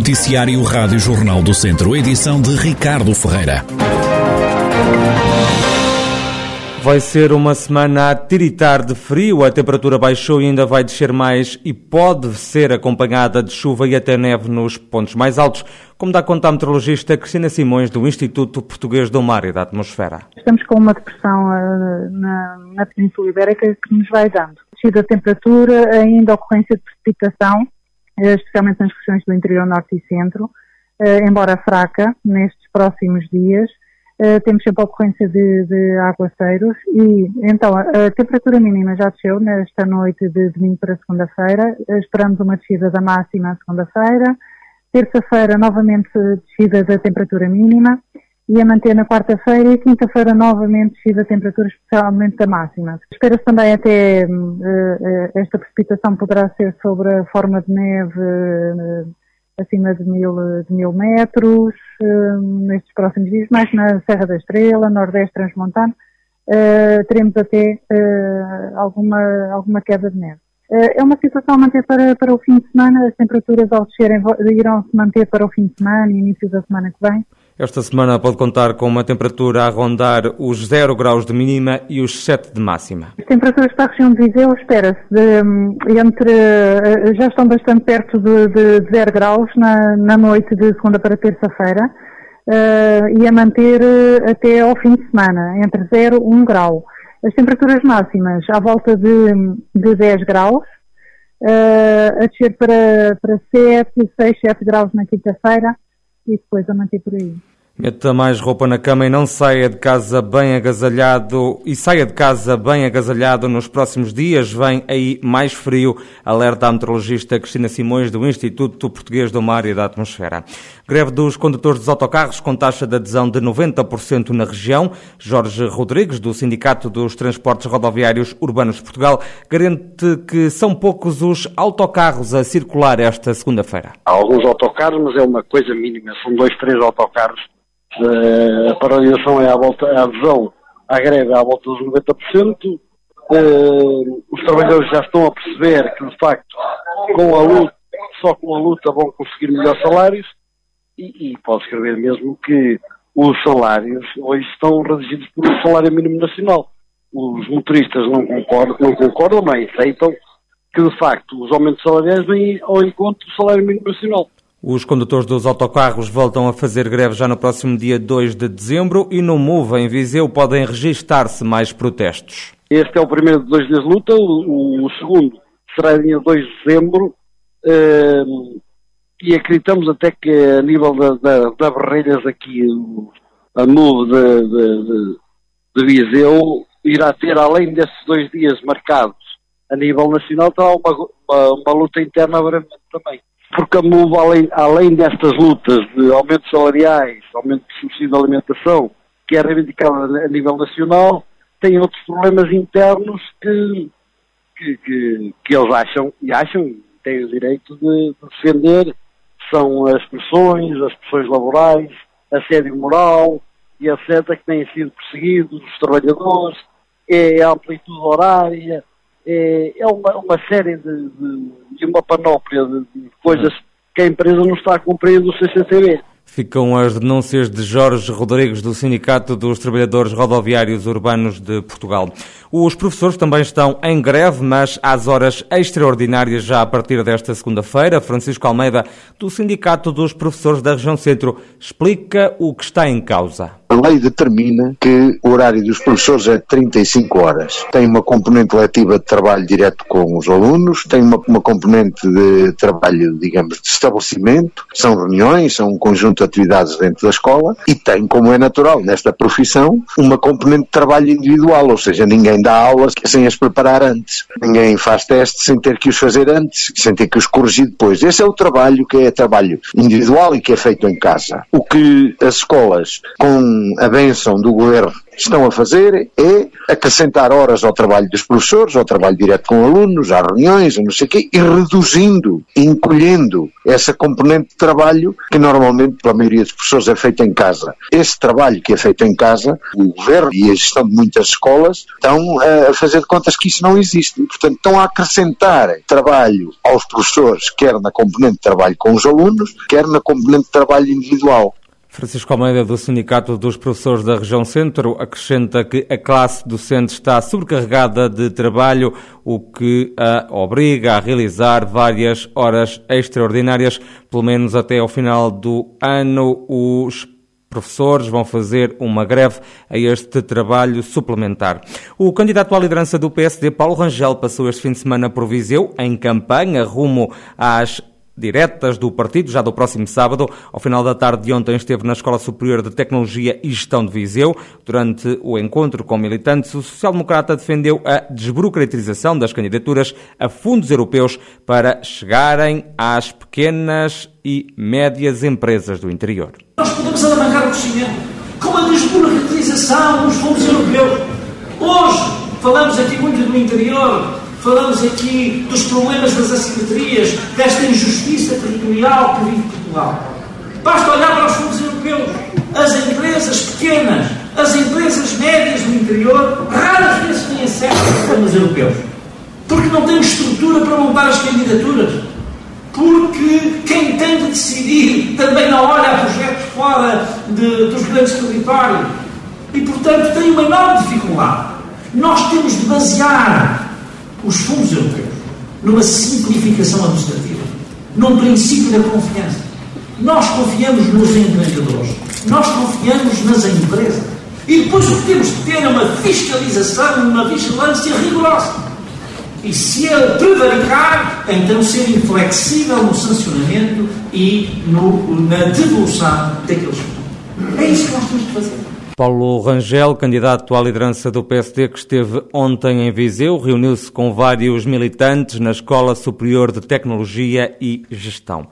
Noticiário Rádio Jornal do Centro, edição de Ricardo Ferreira. Vai ser uma semana a tiritar de frio, a temperatura baixou e ainda vai descer mais e pode ser acompanhada de chuva e até neve nos pontos mais altos, como dá conta a meteorologista Cristina Simões do Instituto Português do Mar e da Atmosfera. Estamos com uma depressão uh, na, na Península Ibérica que nos vai dando. Descida da temperatura, ainda ocorrência de precipitação, especialmente nas regiões do interior norte e centro, uh, embora fraca nestes próximos dias Uh, temos sempre a ocorrência de, de, aguaceiros e então a temperatura mínima já desceu nesta noite de domingo para segunda-feira. Esperamos uma descida da máxima segunda-feira. Terça-feira novamente descida da temperatura mínima e a manter na quarta-feira e quinta-feira novamente descida a temperatura especialmente da máxima. Espera-se também até uh, esta precipitação poderá ser sobre a forma de neve acima de mil, de mil metros, uh, nestes próximos dias, mais na Serra da Estrela, Nordeste Transmontano, uh, teremos até uh, alguma, alguma queda de neve. É uma situação a manter para, para o fim de semana, as temperaturas ao descerem irão se manter para o fim de semana e início da semana que vem. Esta semana pode contar com uma temperatura a rondar os 0 graus de mínima e os 7 de máxima. As temperaturas para a região de Viseu espera-se entre, eh, já estão bastante perto de, de, de 0 graus na, na noite de segunda para terça-feira uh, e a manter eh, até ao fim de semana, entre 0 e 1 grau. As temperaturas máximas à volta de, de 10 graus, uh, a descer para, para 7, 6, 7 graus na quinta-feira e depois a manter por aí. Meta mais roupa na cama e não saia de casa bem agasalhado e saia de casa bem agasalhado nos próximos dias. Vem aí mais frio, alerta a meteorologista Cristina Simões do Instituto Português do Mar e da Atmosfera. Greve dos condutores dos autocarros com taxa de adesão de 90% na região. Jorge Rodrigues, do Sindicato dos Transportes Rodoviários Urbanos de Portugal, garante que são poucos os autocarros a circular esta segunda-feira. Há alguns autocarros, mas é uma coisa mínima. São dois, três autocarros a paralisação é à volta, a adesão à greve é à volta dos 90%. Uh, os trabalhadores já estão a perceber que, de facto, com a luta, só com a luta vão conseguir melhores salários e, e pode escrever mesmo que os salários hoje estão reduzidos por um salário mínimo nacional. Os motoristas não concordam, não concordam, mas aceitam que, de facto, os aumentos salariais vêm ao encontro do salário mínimo nacional. Os condutores dos autocarros voltam a fazer greve já no próximo dia 2 de dezembro e no MOVE em Viseu podem registar-se mais protestos. Este é o primeiro de dois dias de luta, o, o segundo será dia 2 de dezembro. Eh, e acreditamos até que a nível da, da, da Barreiras aqui, a de, de, de, de Viseu irá ter, além desses dois dias marcados a nível nacional, terá uma, uma, uma luta interna também MUV, além, além destas lutas de aumentos salariais, aumento de subsídio de alimentação, que é reivindicada a nível nacional, tem outros problemas internos que, que, que, que eles acham, e acham, têm o direito de, de defender, são as pressões, as pressões laborais, assédio moral e etc., que têm sido perseguidos, os trabalhadores, é a amplitude horária, é, é uma, uma série de, de, de uma panóplia de, de coisas que a empresa não está a cumprir do CCTV. Ficam as denúncias de Jorge Rodrigues, do Sindicato dos Trabalhadores Rodoviários Urbanos de Portugal. Os professores também estão em greve, mas às horas extraordinárias já a partir desta segunda-feira. Francisco Almeida, do Sindicato dos Professores da Região Centro, explica o que está em causa. A lei determina que o horário dos professores é 35 horas. Tem uma componente letiva de trabalho direto com os alunos, tem uma, uma componente de trabalho, digamos, de estabelecimento, são reuniões, são um conjunto de atividades dentro da escola e tem, como é natural nesta profissão, uma componente de trabalho individual, ou seja, ninguém dá aulas sem as preparar antes, ninguém faz testes sem ter que os fazer antes, sem ter que os corrigir depois. Esse é o trabalho que é trabalho individual e que é feito em casa. O que as escolas, com a benção do governo estão a fazer é acrescentar horas ao trabalho dos professores, ao trabalho direto com alunos, às reuniões, não sei o quê, e reduzindo, encolhendo essa componente de trabalho que normalmente, pela maioria dos professores, é feita em casa. Esse trabalho que é feito em casa, o governo e a gestão de muitas escolas estão eh, a fazer de contas que isso não existe. Portanto, estão a acrescentar trabalho aos professores, quer na componente de trabalho com os alunos, quer na componente de trabalho individual. Francisco Almeida, do Sindicato dos Professores da Região Centro, acrescenta que a classe docente está sobrecarregada de trabalho, o que a obriga a realizar várias horas extraordinárias, pelo menos até ao final do ano. Os professores vão fazer uma greve a este trabalho suplementar. O candidato à liderança do PSD, Paulo Rangel, passou este fim de semana por Viseu, em campanha, rumo às diretas do partido, já do próximo sábado. Ao final da tarde de ontem esteve na Escola Superior de Tecnologia e Gestão de Viseu. Durante o encontro com militantes, o social-democrata defendeu a desburocratização das candidaturas a fundos europeus para chegarem às pequenas e médias empresas do interior. Nós podemos alavancar o crescimento com a desburocratização dos fundos europeus. Hoje falamos aqui muito do interior, Falamos aqui dos problemas das assimetrias, desta injustiça territorial que vive Portugal. Basta olhar para os fundos europeus. As empresas pequenas, as empresas médias do interior, raras vezes têm acesso aos programas europeus. Porque não têm estrutura para montar as candidaturas. Porque quem tem de decidir também não olha a projetos fora de, dos grandes territórios. E, portanto, tem uma enorme dificuldade. Nós temos de basear os fundos europeus numa simplificação administrativa, num princípio da confiança. Nós confiamos nos empreendedores, nós confiamos nas empresas. E depois o que temos de ter é uma fiscalização, uma vigilância rigorosa. E se ele prevaricar, então ser inflexível no sancionamento e no, na devolução daqueles fundos. É isso que nós temos de fazer. Paulo Rangel, candidato à liderança do PSD, que esteve ontem em Viseu, reuniu-se com vários militantes na Escola Superior de Tecnologia e Gestão.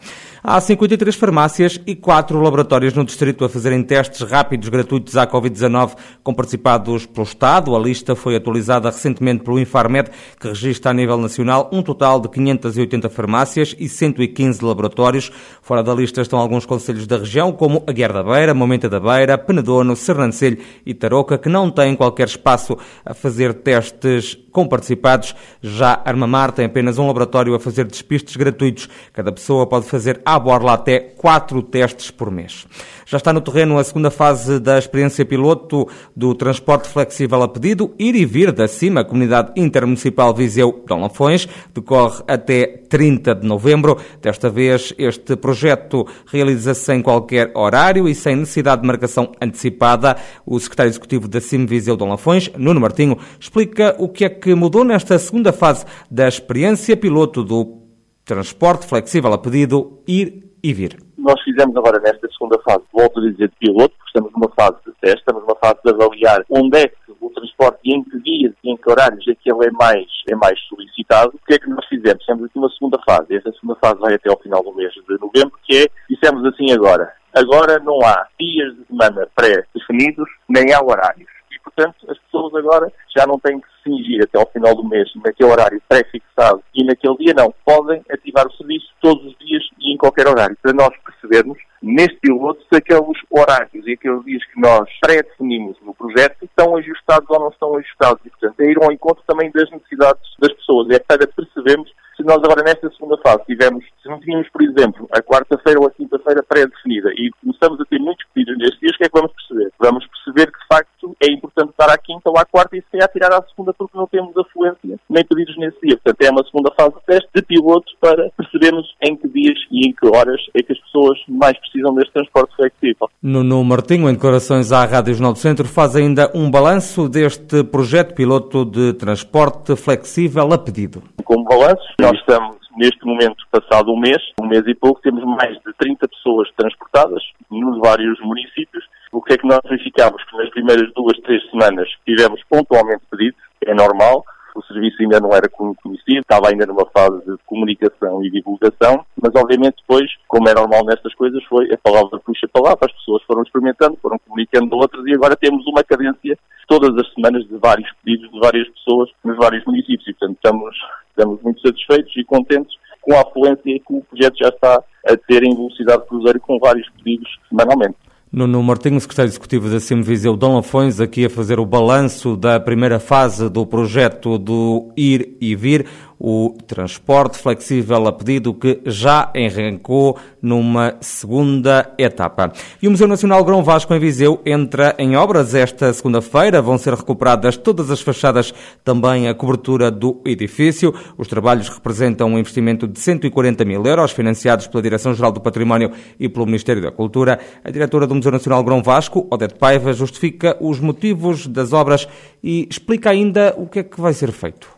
Há 53 farmácias e 4 laboratórios no distrito a fazerem testes rápidos gratuitos à Covid-19 com participados pelo Estado. A lista foi atualizada recentemente pelo Infarmed, que registra a nível nacional um total de 580 farmácias e 115 laboratórios. Fora da lista estão alguns conselhos da região, como a Guerra da Beira, Momenta da Beira, Penedono, Sernancelho e Tarouca, que não têm qualquer espaço a fazer testes com participados. Já Armamar tem apenas um laboratório a fazer despistes gratuitos. Cada pessoa pode fazer à borla até quatro testes por mês. Já está no terreno a segunda fase da experiência piloto do transporte flexível a pedido, ir e vir da CIMA, Comunidade Intermunicipal Viseu Dom Lafões, decorre até 30 de novembro. Desta vez, este projeto realiza-se sem qualquer horário e sem necessidade de marcação antecipada. O secretário executivo da CIM Viseu Dom Lafões, Nuno Martinho, explica o que é que mudou nesta segunda fase da experiência piloto do transporte flexível a pedido, ir e vir nós fizemos agora nesta segunda fase, volto a dizer, de piloto, porque estamos numa fase de teste, estamos numa fase de avaliar onde é que o transporte e em que dias e em que horários é que ele é mais, é mais solicitado. O que é que nós fizemos? Temos aqui uma segunda fase. Esta segunda fase vai até ao final do mês de novembro, que é, dissemos assim agora, agora não há dias de semana pré-definidos, nem há horários. Portanto, as pessoas agora já não têm que se cingir até ao final do mês naquele horário pré-fixado e naquele dia não. Podem ativar o serviço todos os dias e em qualquer horário. Para nós percebermos, neste piloto, se aqueles horários e aqueles dias que nós pré-definimos no projeto estão ajustados ou não estão ajustados. E, portanto, é ir ao encontro também das necessidades das pessoas. É para percebermos se nós agora nesta segunda fase tivemos, se não tínhamos, por exemplo, a quarta-feira ou a quinta-feira pré-definida e começamos a ter muitos pedidos nestes dias, o que é que vamos perceber? Vamos perceber que, de facto, é importante estar à quinta ou à quarta e se calhar tirar à segunda porque não temos afluência nem pedidos nesse dia. Portanto, é uma segunda fase de teste de piloto para percebermos em que dias e em que horas é que as pessoas mais precisam deste transporte flexível. Nuno Martinho, em declarações à Rádio Jornal do Centro, faz ainda um balanço deste projeto piloto de transporte flexível a pedido. Como balanço, nós estamos neste momento, passado um mês, um mês e pouco, temos mais de 30 pessoas transportadas nos vários municípios. O que é que nós verificamos? Que nas primeiras duas, três semanas tivemos pontualmente pedidos, é normal, o serviço ainda não era conhecido, estava ainda numa fase de comunicação e divulgação, mas obviamente depois, como é normal nestas coisas, foi a palavra puxa a palavra, as pessoas foram experimentando, foram comunicando outras e agora temos uma cadência todas as semanas de vários pedidos de várias pessoas nos vários municípios e, portanto, estamos, estamos muito satisfeitos e contentes com a afluência que o projeto já está a ter em velocidade cruzeiro com vários pedidos semanalmente. Nuno Martinho, secretário executivo da CIM Viseu Dom Lafões, aqui a fazer o balanço da primeira fase do projeto do Ir e Vir o transporte flexível a pedido que já arrancou numa segunda etapa. E o Museu Nacional Grão Vasco em Viseu entra em obras esta segunda-feira. Vão ser recuperadas todas as fachadas, também a cobertura do edifício. Os trabalhos representam um investimento de 140 mil euros, financiados pela Direção-Geral do Património e pelo Ministério da Cultura. A diretora do Museu Nacional Grão Vasco, Odete Paiva, justifica os motivos das obras e explica ainda o que é que vai ser feito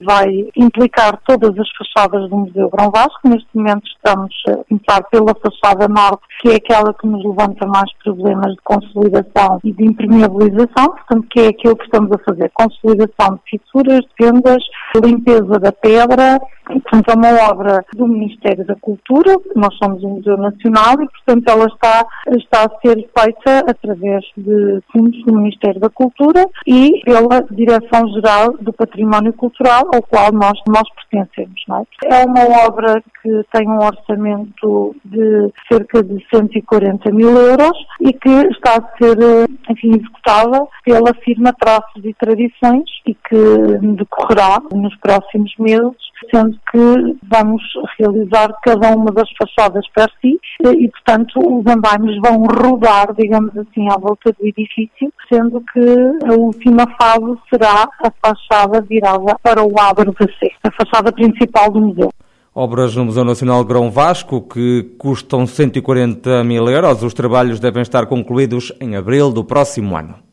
vai implicar todas as fachadas do Museu Grão Vasco. Neste momento estamos a começar pela fachada norte, que é aquela que nos levanta mais problemas de consolidação e de impermeabilização, portanto, que é aquilo que estamos a fazer. Consolidação de fissuras, de fendas, limpeza da pedra, portanto, é uma obra do Ministério da Cultura, nós somos um Museu Nacional e, portanto, ela está, está a ser feita através de fundos do Ministério da Cultura e pela Direção-Geral do Património Cultural, ao qual nós, nós pertencemos. É? é uma obra que tem um orçamento de cerca de 140 mil euros e que está a ser, enfim, executada pela firma Traços e Tradições e que decorrerá nos próximos meses, sendo que vamos realizar cada uma das fachadas para si e, portanto, os andaimes vão rodar, digamos assim, à volta do edifício, sendo que a última fase será a fachada virada para o da Sé, a fachada principal do museu. Obras no Museu Nacional Grão Vasco que custam 140 mil euros. Os trabalhos devem estar concluídos em abril do próximo ano.